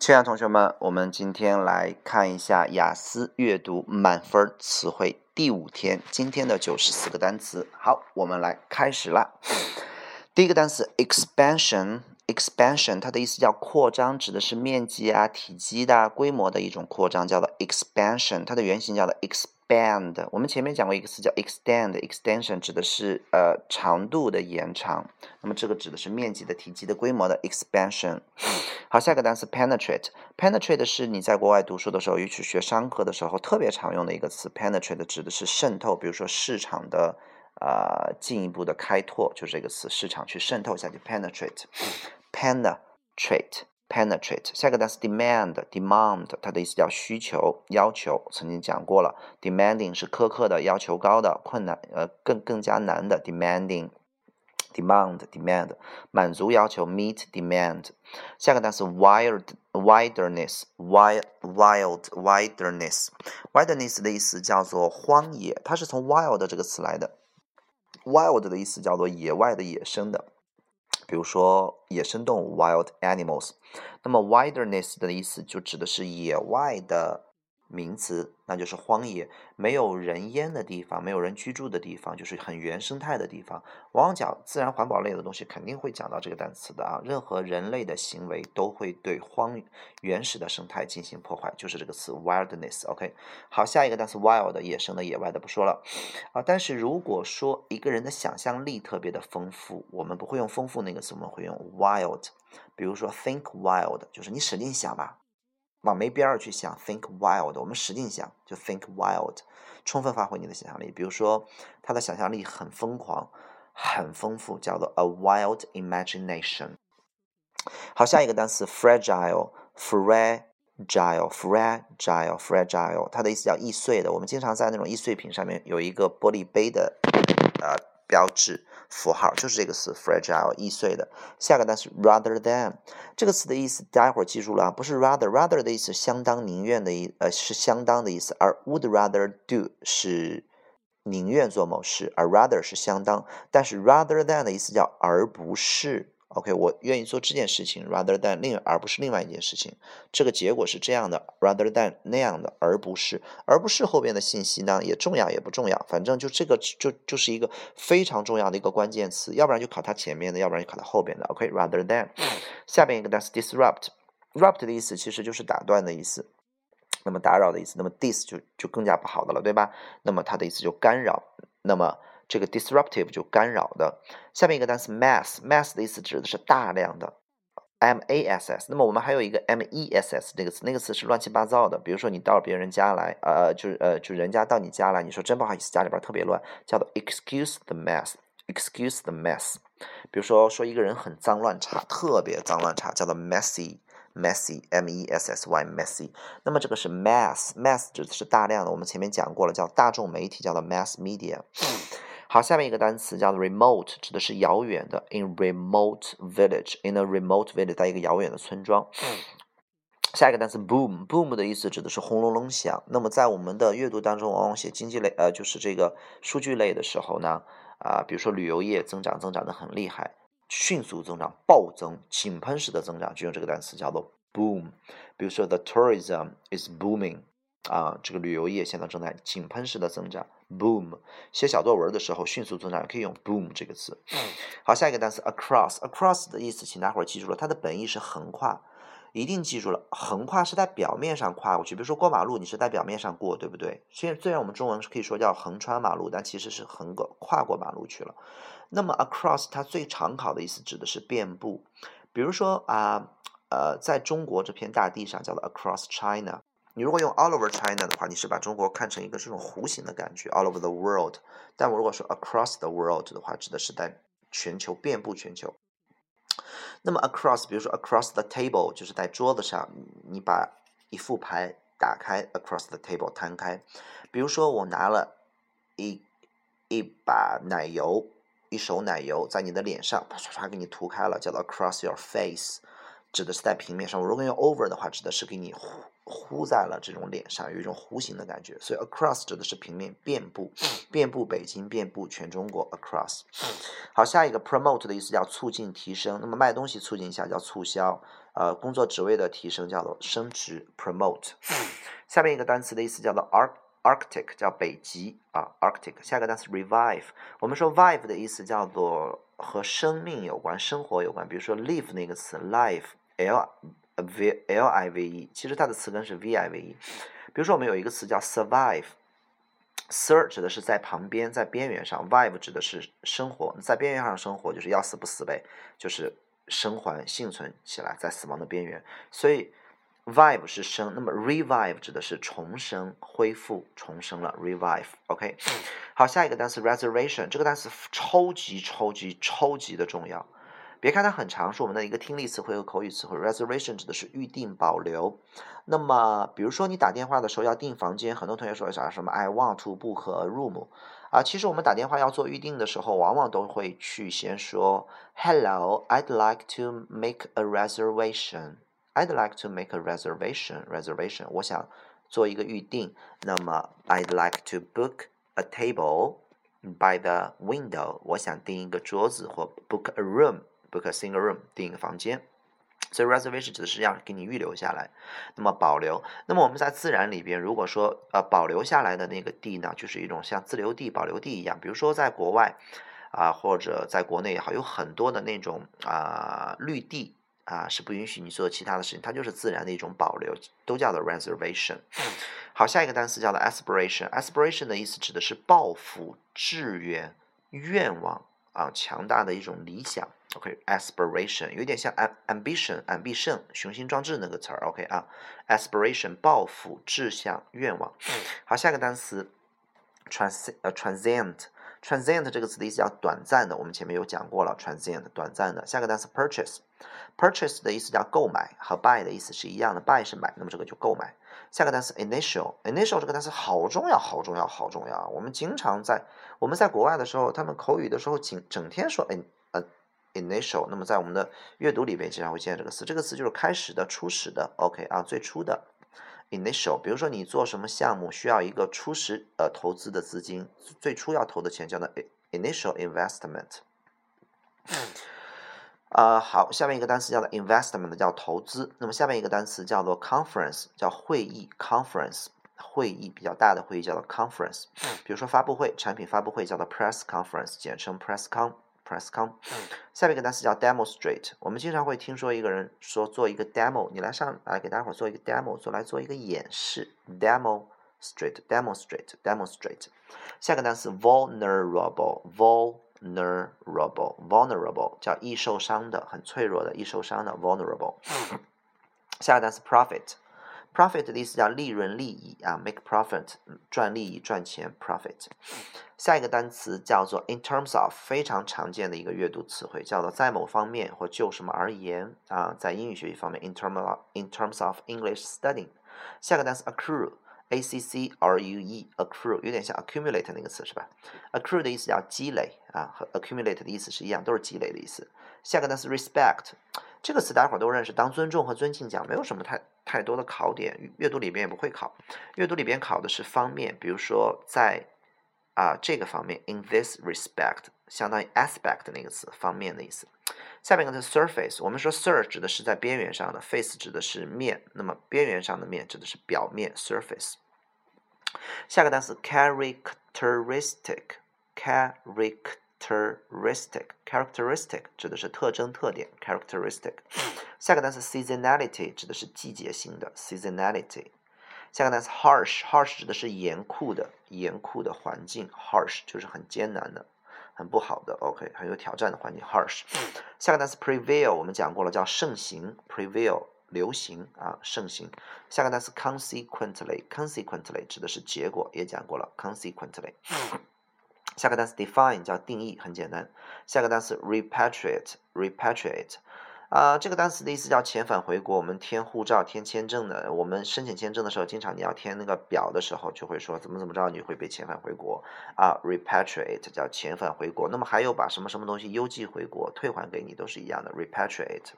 亲爱的同学们，我们今天来看一下雅思阅读满分词汇第五天，今天的九十四个单词。好，我们来开始啦。第一个单词 expansion，expansion 它的意思叫扩张，指的是面积啊、体积的、规模的一种扩张，叫做 expansion。它的原型叫做 exp。band，我们前面讲过一个词叫 extend，extension 指的是呃长度的延长，那么这个指的是面积的、体积的、规模的 expansion。好，下个单词 penetrate，penetrate 是你在国外读书的时候，尤其学商科的时候特别常用的一个词，penetrate 指的是渗透，比如说市场的呃进一步的开拓，就这个词，市场去渗透下去，penetrate，penetrate。penetrate，下个单词 demand，demand 它的意思叫需求、要求，曾经讲过了，demanding 是苛刻的、要求高的、困难呃更更加难的 demanding，demand，demand 满足要求 meet demand，下个单词 wild，wilderness，wild wild wilderness，wilderness 的意思叫做荒野，它是从 wild 这个词来的，wild 的意思叫做野外的、野生的。 比如说野生动物 （wild animals），那么 wilderness 的意思就指的是野外的。名词，那就是荒野，没有人烟的地方，没有人居住的地方，就是很原生态的地方。往往讲自然环保类的东西，肯定会讲到这个单词的啊。任何人类的行为都会对荒原始的生态进行破坏，就是这个词 wilderness。OK，好，下一个单词 wild，野生的、野外的不说了啊。但是如果说一个人的想象力特别的丰富，我们不会用丰富那个词，我们会用 wild。比如说 think wild，就是你使劲想吧。往没边儿去想，think wild，我们使劲想，就 think wild，充分发挥你的想象力。比如说，他的想象力很疯狂，很丰富，叫做 a wild imagination。好，下一个单词 fragile，fragile，fragile，fragile，它的意思叫易碎的。我们经常在那种易碎品上面有一个玻璃杯的，呃。标志符号就是这个词，fragile 易碎的。下个单词 rather than 这个词的意思，大家伙记住了啊，不是 rather，rather 的意思相当、宁愿的意，呃，是相当的意思，而 would rather do 是宁愿做某事，而 rather 是相当，但是 rather than 的意思叫而不是。OK，我愿意做这件事情，rather than 另而不是另外一件事情。这个结果是这样的，rather than 那样的，而不是，而不是后边的信息呢，也重要也不重要，反正就这个就就是一个非常重要的一个关键词，要不然就考它前面的，要不然就考它后边的。OK，rather than，下边一个单词 disrupt，rupt 的意思其实就是打断的意思，那么打扰的意思，那么 dis 就就更加不好的了，对吧？那么它的意思就干扰，那么。这个 disruptive 就干扰的，下面一个单词 mass，mass 的意思指的是大量的，m a s s。那么我们还有一个 m e s s 那个词，那个词是乱七八糟的。比如说你到别人家来，呃，就是呃，就人家到你家来，你说真不好意思，家里边特别乱，叫做 excuse the mess，excuse the mess。比如说说一个人很脏乱差，特别脏乱差，叫做 messy，messy，m e s s y，messy。那么这个是 mass，mass 指的是大量的，我们前面讲过了，叫大众媒体，叫做 mass media。好，下面一个单词叫做 remote，指的是遥远的。In remote village，in a remote village，在一个遥远的村庄。下一个单词 boom，boom 的意思指的是轰隆隆响。那么在我们的阅读当中，往往写经济类，呃，就是这个数据类的时候呢，啊，比如说旅游业增长增长的很厉害，迅速增长，暴增，井喷式的增长，就用这个单词叫做 boom。比如说 the tourism is booming。啊，这个旅游业现在正在井喷式的增长，boom。写小作文的时候迅速增长，可以用 boom 这个词。好，下一个单词 across，across 的意思，请大伙儿记住了，它的本意是横跨，一定记住了，横跨是在表面上跨过去。比如说过马路，你是在表面上过，对不对？虽然虽然我们中文是可以说叫横穿马路，但其实是横过跨过马路去了。那么 across 它最常考的意思指的是遍布，比如说啊，呃，在中国这片大地上叫做 across China。你如果用 all over China 的话，你是把中国看成一个这种弧形的感觉，all over the world。但我如果说 across the world 的话，指的是在全球遍布全球。那么 across，比如说 across the table，就是在桌子上，你把一副牌打开，across the table 摊开。比如说我拿了一一把奶油，一手奶油在你的脸上，唰唰给你涂开了，叫做 across your face，指的是在平面上。我如果用 over 的话，指的是给你。糊在了这种脸上，有一种弧形的感觉。所以 across 指的是平面，遍布，遍布北京，遍布全中国。across。好，下一个 promote 的意思叫促进、提升。那么卖东西促进一下叫促销。呃，工作职位的提升叫做升职 promote。下面一个单词的意思叫做 arc arctic，叫北极啊 arctic。下一个单词 revive，我们说 vive 的意思叫做和生命有关、生活有关。比如说 live 那个词 live l v l i v e，其实它的词根是 v i v e。比如说我们有一个词叫 survive，sur 指的是在旁边、在边缘上，vive 指的是生活，在边缘上生活就是要死不死呗，就是。生还、幸存起来，在死亡的边缘，所以 vive 是生，那么 revive 指的是重生、恢复、重生了。revive，OK，好，下一个单词 reservation，这个单词超级超级超级的重要。别看它很长，是我们的一个听力词汇和口语词汇。reservation 指的是预定、保留。那么，比如说你打电话的时候要订房间，很多同学说啥什么 I want to book a room。啊，其实我们打电话要做预定的时候，往往都会去先说 Hello, I'd like to make a reservation. I'd like to make a reservation. Reservation，我想做一个预定。那么 I'd like to book a table by the window. 我想订一个桌子或 book a room, book a single room，订一个房间。所以 reservation 指的是让给你预留下来，那么保留。那么我们在自然里边，如果说呃保留下来的那个地呢，就是一种像自留地、保留地一样。比如说在国外啊，或者在国内也好，有很多的那种啊绿地啊，是不允许你做其他的事情，它就是自然的一种保留，都叫做 reservation。好，下一个单词叫做 aspiration。aspiration 的意思指的是抱负、志愿、愿望啊，强大的一种理想。OK，aspiration 有点像 ambition，ambition 雄心壮志那个词儿。OK 啊，aspiration 抱负、志向、愿望。好，下一个单词 trans 呃 transient，transient 这个词的意思叫短暂的，我们前面有讲过了，transient 短暂的。下个单词 purchase，purchase 的意思叫购买，和 buy 的意思是一样的，buy 是买，那么这个就购买。下个单词 initial，initial 这个单词好重要，好重要，好重要啊。我们经常在我们在国外的时候，他们口语的时候，整整天说 in。initial，那么在我们的阅读里边经常会见这个词，这个词就是开始的、初始的。OK 啊，最初的 initial。比如说你做什么项目需要一个初始呃投资的资金，最初要投的钱叫做 initial investment。啊，好，下面一个单词叫做 investment，叫投资。那么下面一个单词叫做 conference，叫会议 conference，会议比较大的会议叫做 conference。比如说发布会、产品发布会叫做 press conference，简称 press con。press con，下面一个单词叫 demonstrate。我们经常会听说一个人说做一个 demo，你来上来给大伙做一个 demo，做来做一个演示。demonstrate，demonstrate，demonstrate。下个单词 vulnerable，vulnerable，vulnerable 叫易受伤的，很脆弱的，易受伤的 vulnerable。下个单词 profit。 Profit 的意思叫利润、利益啊，make profit，赚利益、赚钱，profit。下一个单词叫做 in terms of，非常常见的一个阅读词汇，叫做在某方面或就什么而言啊，在英语学习方面，in terms of in terms of English studying。下个单词 accrue，a c c r u e，accrue 有点像 accumulate 那个词是吧？accrue 的意思叫积累啊，和 accumulate 的意思是一样，都是积累的意思。下个单词 respect。这个词大家伙都认识，当尊重和尊敬讲，没有什么太太多的考点，阅读里边也不会考。阅读里边考的是方面，比如说在啊这个方面，in this respect，相当于 aspect 那个词，方面的意思。下面一个是 surface，我们说 sur 指的是在边缘上的，face 指的是面，那么边缘上的面指的是表面，surface。下个单词 characteristic characteristic。Characteristic characteristic 指的是特征特点 characteristic。下个单词 seasonality 指的是季节性的 seasonality。下个单词 harsh harsh 指的是严酷的严酷的环境 harsh 就是很艰难的很不好的 OK 很有挑战的环境 harsh。下个单词 prevail 我们讲过了叫盛行 prevail 流行啊盛行。下个单词 consequently consequently 指的是结果也讲过了 consequently。下个单词 define 叫定义，很简单。下个单词 repatriate，repatriate，啊，这个单词的意思叫遣返回国。我们填护照、填签证的，我们申请签证的时候，经常你要填那个表的时候，就会说怎么怎么着，你会被遣返回国啊。repatriate 叫遣返回国。那么还有把什么什么东西邮寄回国、退还给你，都是一样的。repatriate。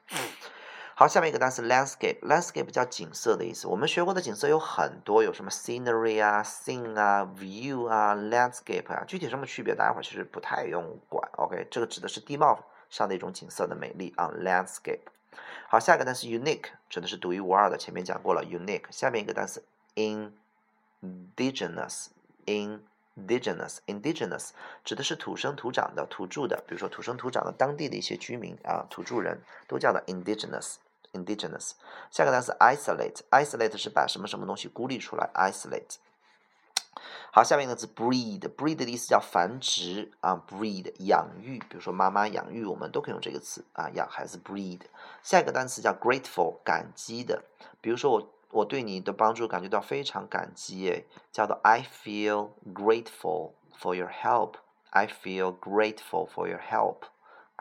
好，下面一个单词 landscape，landscape 叫景色的意思。我们学过的景色有很多，有什么 scenery 啊、scene 啊、view 啊、landscape 啊，具体什么区别，大家伙其实不太用管。OK，这个指的是地貌上的一种景色的美丽啊，landscape。好，下一个单词 unique 指的是独一无二的，前面讲过了 unique。下面一个单词 indigenous，indigenous，indigenous 指的是土生土长的、土著的，比如说土生土长的当地的一些居民啊，土著人都叫做 indigenous，。下个单词 isolate，isolate 是把什么什么东西孤立出来，isolate。好，下面一个字 breed，breed 的意思叫繁殖啊，breed 养育，比如说妈妈养育我们都可以用这个词啊，养孩子 breed。下一个单词叫 grateful，感激的，比如说我我对你的帮助感觉到非常感激，叫做 I feel grateful for your help，I feel grateful for your help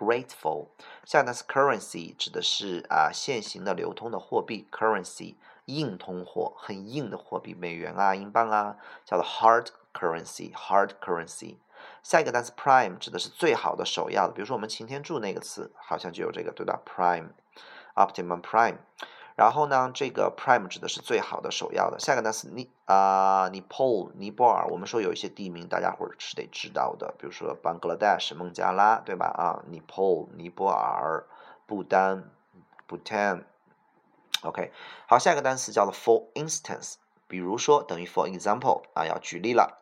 grateful，。下一个单词 currency 指的是啊现行的流通的货币 currency。硬通货，很硬的货币，美元啊、英镑啊，叫做 hard currency，hard currency。下一个单词 prime 指的是最好的、首要的，比如说我们擎天柱那个词，好像就有这个，对吧？prime，optimum prime。然后呢，这个 prime 指的是最好的、首要的。下个单词尼啊，尼泊尔尼泊尔，我们说有一些地名，大家伙是得知道的，比如说 Bangladesh 孟加拉，对吧？啊，尼泊尔尼泊尔，不丹，Bhutan。OK，好，下一个单词叫做 for instance，比如说等于 for example 啊，要举例了。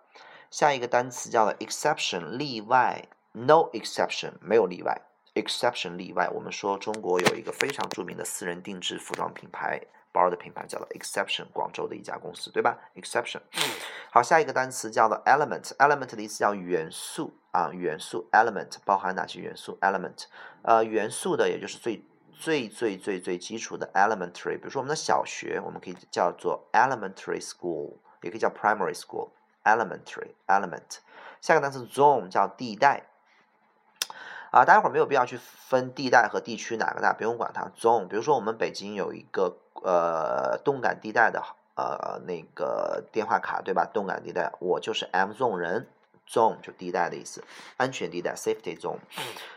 下一个单词叫做 exception，例外，no exception，没有例外，exception 例外。我们说中国有一个非常著名的私人定制服装品牌，包的品牌叫做 exception，广州的一家公司，对吧？exception。好，下一个单词叫做 element，element 的意思叫元素啊，元素 element 包含哪些元素？element，呃，元素的也就是最。最最最最基础的 elementary，比如说我们的小学，我们可以叫做 elementary school，也可以叫 primary school，elementary element。下个单词 zone 叫地带，啊，大家伙儿没有必要去分地带和地区哪个大，不用管它。zone，比如说我们北京有一个呃动感地带的呃那个电话卡，对吧？动感地带，我就是 M zone 人。Zone 就地带的意思，安全地带 （safety zone）。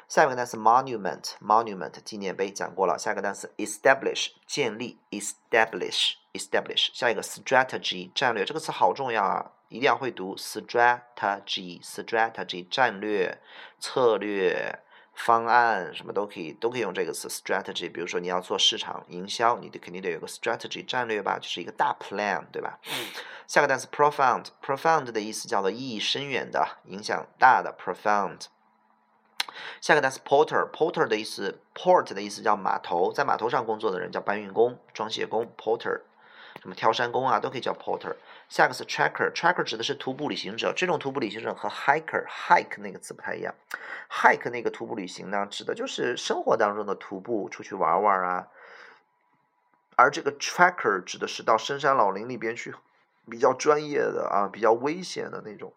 下一个单词 monument，monument 纪念碑讲过了。下一个单词 establish 建立，establish，establish。下一个 strategy 战略，这个词好重要啊，一定要会读 strategy，strategy 战略策略。方案什么都可以，都可以用这个词 strategy。比如说你要做市场营销，你得肯定得有个 strategy 战略吧，就是一个大 plan，对吧？下个单词 profound，profound 的意思叫做意义深远的、影响大的 profound。下个单词 porter，porter 的意思，port 的意思叫码头，在码头上工作的人叫搬运工、装卸工 porter。什么挑山工啊，都可以叫 porter。下个是 tracker，tracker 指的是徒步旅行者。这种徒步旅行者和 hiker，hike 那个词不太一样。hike 那个徒步旅行呢，指的就是生活当中的徒步出去玩玩啊。而这个 tracker 指的是到深山老林里边去，比较专业的啊，比较危险的那种，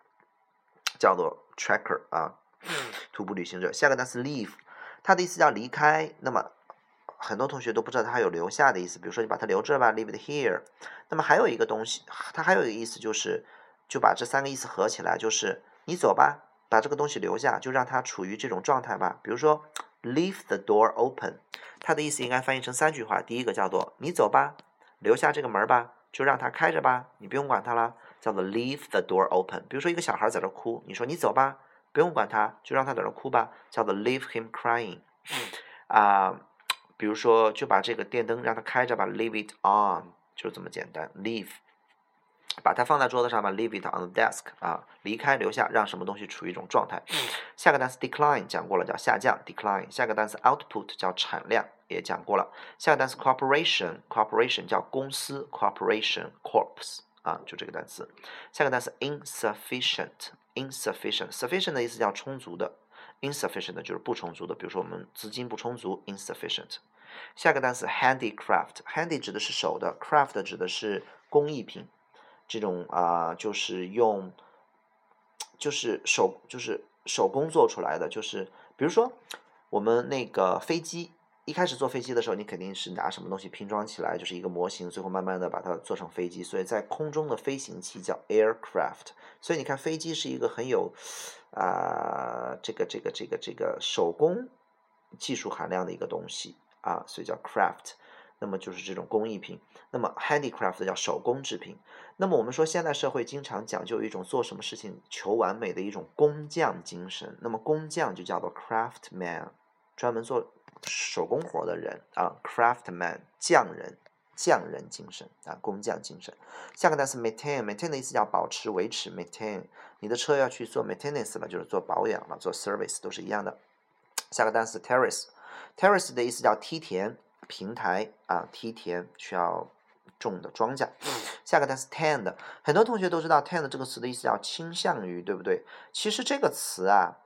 叫做 tracker 啊，徒步旅行者。下个单词 leave，它的意思叫离开。那么很多同学都不知道它有留下的意思，比如说你把它留这吧，leave it here。那么还有一个东西，它还有一个意思就是，就把这三个意思合起来，就是你走吧，把这个东西留下，就让它处于这种状态吧。比如说，leave the door open，它的意思应该翻译成三句话。第一个叫做你走吧，留下这个门吧，就让它开着吧，你不用管它了，叫做 leave the door open。比如说一个小孩在这哭，你说你走吧，不用管他，就让他在这哭吧，叫做 leave him crying。啊。比如说，就把这个电灯让它开着吧，leave it on，就这么简单。leave，把它放在桌子上吧，leave it on the desk，啊，离开，留下，让什么东西处于一种状态。下个单词 decline 讲过了，叫下降，decline。下个单词 output 叫产量，也讲过了。下个单词 corporation，corporation 叫公司，corporation，corps，啊，就这个单词。下个单词 insufficient，insufficient，sufficient 的意思叫充足的。Insufficient 就是不充足的，比如说我们资金不充足，insufficient。下个单词 handicraft，handy 指的是手的，craft 指的是工艺品，这种啊就是用就是手就是手工做出来的，就是比如说我们那个飞机。一开始坐飞机的时候，你肯定是拿什么东西拼装起来，就是一个模型，最后慢慢的把它做成飞机。所以在空中的飞行器叫 aircraft。所以你看，飞机是一个很有啊这个这个这个这个手工技术含量的一个东西啊，所以叫 craft。那么就是这种工艺品。那么 handicraft 叫手工制品。那么我们说现代社会经常讲究一种做什么事情求完美的一种工匠精神。那么工匠就叫做 craftman，专门做手工活的人啊，craftman 匠人。匠人精神啊，工匠精神。下个单词 maintain，maintain 的意思叫保持、维持。maintain，你的车要去做 maintenance 了，就是做保养了，做 service 都是一样的。下个单词 terrace，terrace 的意思叫梯田、平台啊，梯田需要种的庄稼。下个单词 tend，很多同学都知道 tend 这个词的意思叫倾向于，对不对？其实这个词啊，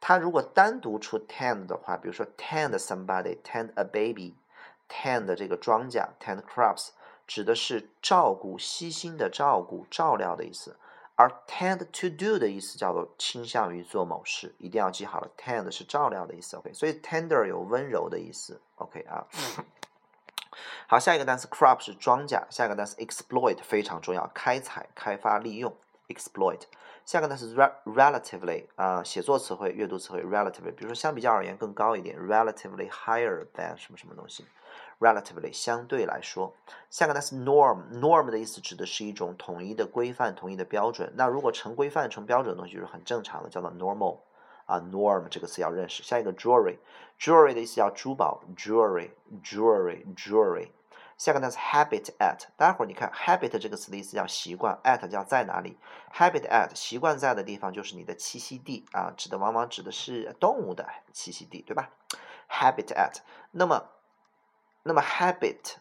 它如果单独出 tend 的话，比如说 tend somebody，tend a baby。tend 这个庄稼，tend crops 指的是照顾、悉心的照顾、照料的意思，而 tend to do 的意思叫做倾向于做某事，一定要记好了，tend 是照料的意思，OK，所以 tender 有温柔的意思，OK 啊。好，下一个单词 crop 是庄稼，下一个单词 exploit 非常重要，开采、开发、利用，exploit。下一个单词 relatively 啊，写作词汇、阅读词汇 relatively，比如说相比较而言更高一点，relatively higher than 什么什么东西。Relatively 相对来说，下个单词 norm，norm 的意思指的是一种统一的规范、统一的标准。那如果成规范、成标准的东西就是很正常的，叫做 normal 啊，norm 这个词要认识。下一个 jewelry，jewelry 的意思叫珠宝，jewelry，jewelry，jewelry。下个单词 habit at，待会儿你看 habit 这个词的意思叫习惯，at 叫在哪里，habit at 习惯在的地方就是你的栖息地啊，指的往往指的是动物的栖息地，对吧？habit at，那么。那么 habit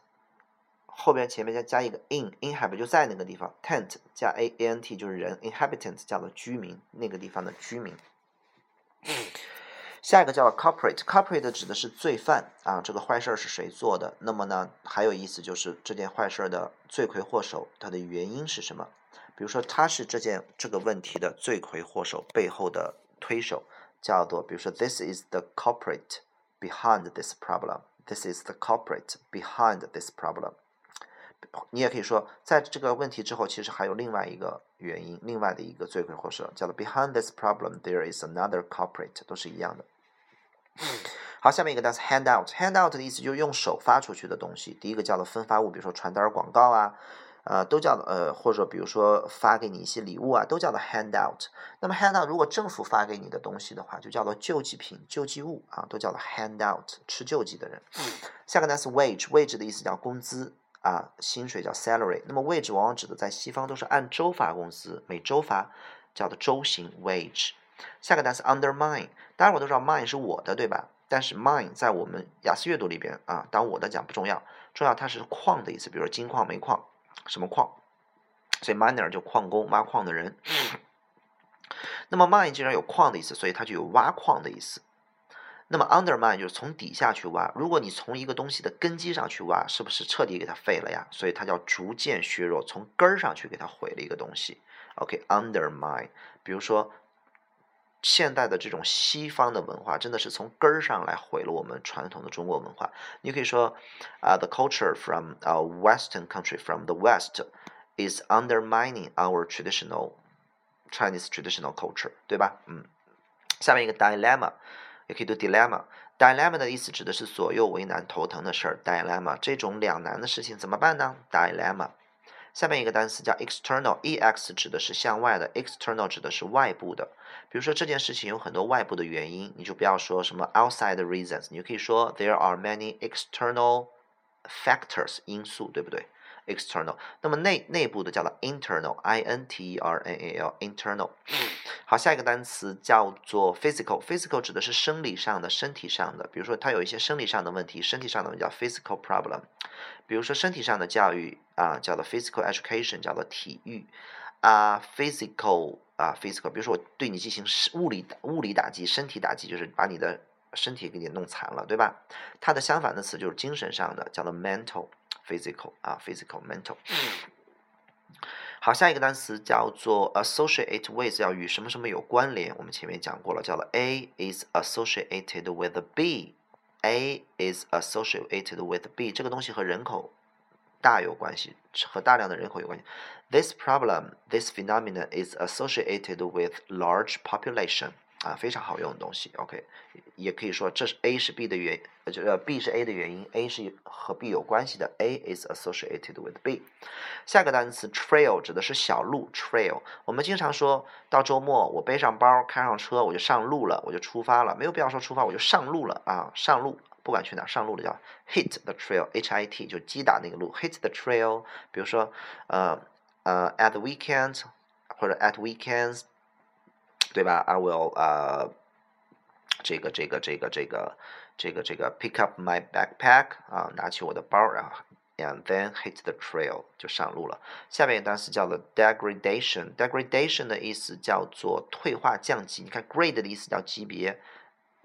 后边前面再加一个 in，inhabit 就在那个地方，tent 加 a a n t 就是人，inhabitant 叫做居民，那个地方的居民。下一个叫 corporate，corporate 指的是罪犯啊，这个坏事是谁做的？那么呢，还有意思就是这件坏事的罪魁祸首，它的原因是什么？比如说他是这件这个问题的罪魁祸首背后的推手，叫做比如说 this is the culprit behind this problem。This is the culprit behind this problem。你也可以说，在这个问题之后，其实还有另外一个原因，另外的一个罪魁祸首，叫做 behind this problem there is another culprit，都是一样的。好，下面一个单词 handout。handout 的意思就是用手发出去的东西。第一个叫做分发物，比如说传单、广告啊。呃，都叫呃，或者比如说发给你一些礼物啊，都叫做 handout。那么 handout 如果政府发给你的东西的话，就叫做救济品、救济物啊，都叫做 handout。吃救济的人。下个单词 wage，wage 的意思叫工资啊，薪水叫 salary。那么 wage 往往指的在西方都是按周发工资，每周发，叫做周薪 wage。下个单词 undermine，当然我都知道 mine 是我的，对吧？但是 mine 在我们雅思阅读里边啊，当我的讲不重要，重要它是矿的意思，比如说金矿、煤矿。什么矿？所以 miner 就矿工，挖矿的人。那么 mine 既然有矿的意思，所以它就有挖矿的意思。那么 undermine 就是从底下去挖。如果你从一个东西的根基上去挖，是不是彻底给它废了呀？所以它叫逐渐削弱，从根儿上去给它毁了一个东西。OK，undermine。比如说。现代的这种西方的文化，真的是从根儿上来毁了我们传统的中国文化。你可以说，啊，the culture from a Western country from the West is undermining our traditional Chinese traditional culture，对吧？嗯，下面一个 dilemma，也可以读 dilemma。dilemma 的意思指的是左右为难、头疼的事儿。dilemma 这种两难的事情怎么办呢？dilemma。下面一个单词叫 external，ex 指的是向外的，external 指的是外部的。比如说这件事情有很多外部的原因，你就不要说什么 outside reasons，你就可以说 there are many external factors 因素，对不对？external，那么内内部的叫做 internal，i n t e r n a l，internal。好，下一个单词叫做 physical，physical 指的是生理上的、身体上的。比如说他有一些生理上的问题，身体上的叫 physical problem。比如说身体上的教育啊，叫做 physical education，叫做体育啊，physical 啊，physical。比如说我对你进行物理物理打击，身体打击就是把你的身体给你弄残了，对吧？它的相反的词就是精神上的，叫做 mental，physical 啊，physical mental。好，下一个单词叫做 associate with，要与什么什么有关联。我们前面讲过了，叫做 A is associated with B。A is associated with B，这个东西和人口大有关系，和大量的人口有关系。This problem, this phenomenon is associated with large population。啊，非常好用的东西。OK，也可以说这是 A 是 B 的原，就是 B 是 A 的原因，A 是和 B 有关系的，A is associated with B。下个单词 trail 指的是小路，trail。我们经常说到周末，我背上包，开上车，我就上路了，我就出发了，没有必要说出发，我就上路了啊，上路，不管去哪，上路的叫 hit the trail，H I T 就击打那个路，hit the trail。比如说，呃呃，at weekends 或者 at weekends。对吧？I will 呃，这个这个这个这个这个这个 pick up my backpack 啊，拿起我的包，然后 and then hit the trail 就上路了。下面一个单词叫做 degradation。degradation 的意思叫做退化降级。你看 grade 的意思叫级别。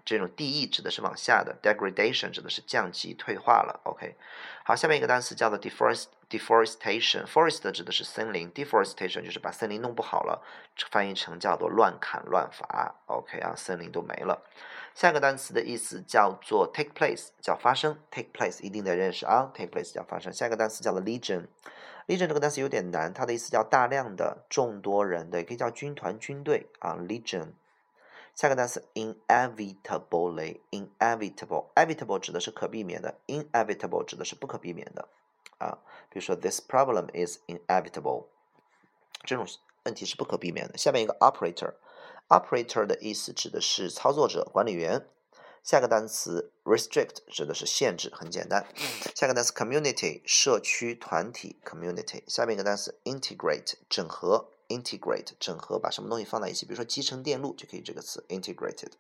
这种 de 指的是往下的，degradation 指的是降级、退化了。OK，好，下面一个单词叫做 deforest deforestation。forest 指的是森林，deforestation 就是把森林弄不好了，翻译成叫做乱砍乱伐。OK 啊，森林都没了。下一个单词的意思叫做 take place，叫发生。take place 一定得认识啊，take place 叫发生。下一个单词叫做 legion，legion 这个单词有点难，它的意思叫大量的、众多人的，也可以叫军团、军队啊，legion。下个单词 inevitably，inevitable，inevitable 指的是可避免的，inevitable 指的是不可避免的啊。比如说，this problem is inevitable，这种问题是不可避免的。下面一个 operator，operator 的意思指的是操作者、管理员。下个单词 restrict 指的是限制，很简单。下个单词 community，社区、团体，community。下面一个单词 integrate，整合。Integrate 整合，把什么东西放在一起，比如说集成电路就可以这个词 integrated。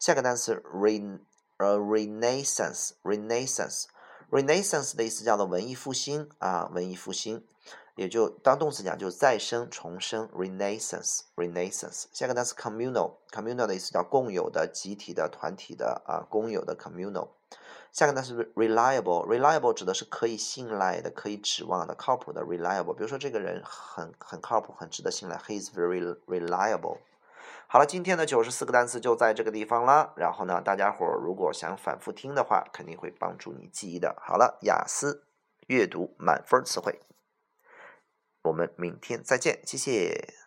下个单词 re 呃 renaissance renaissance renaissance 的意思叫做文艺复兴啊，文艺复兴，也就当动词讲就是再生重生 renaissance renaissance。下个单词 communal communal 的意思叫共有的、集体的、团体的啊，公有的 communal。下个单词 reliable，reliable 指的是可以信赖的、可以指望的、靠谱的 reliable。比如说这个人很很靠谱，很值得信赖，he is very reliable。好了，今天的九十四个单词就在这个地方了。然后呢，大家伙儿如果想反复听的话，肯定会帮助你记忆的。好了，雅思阅读满分词汇，我们明天再见，谢谢。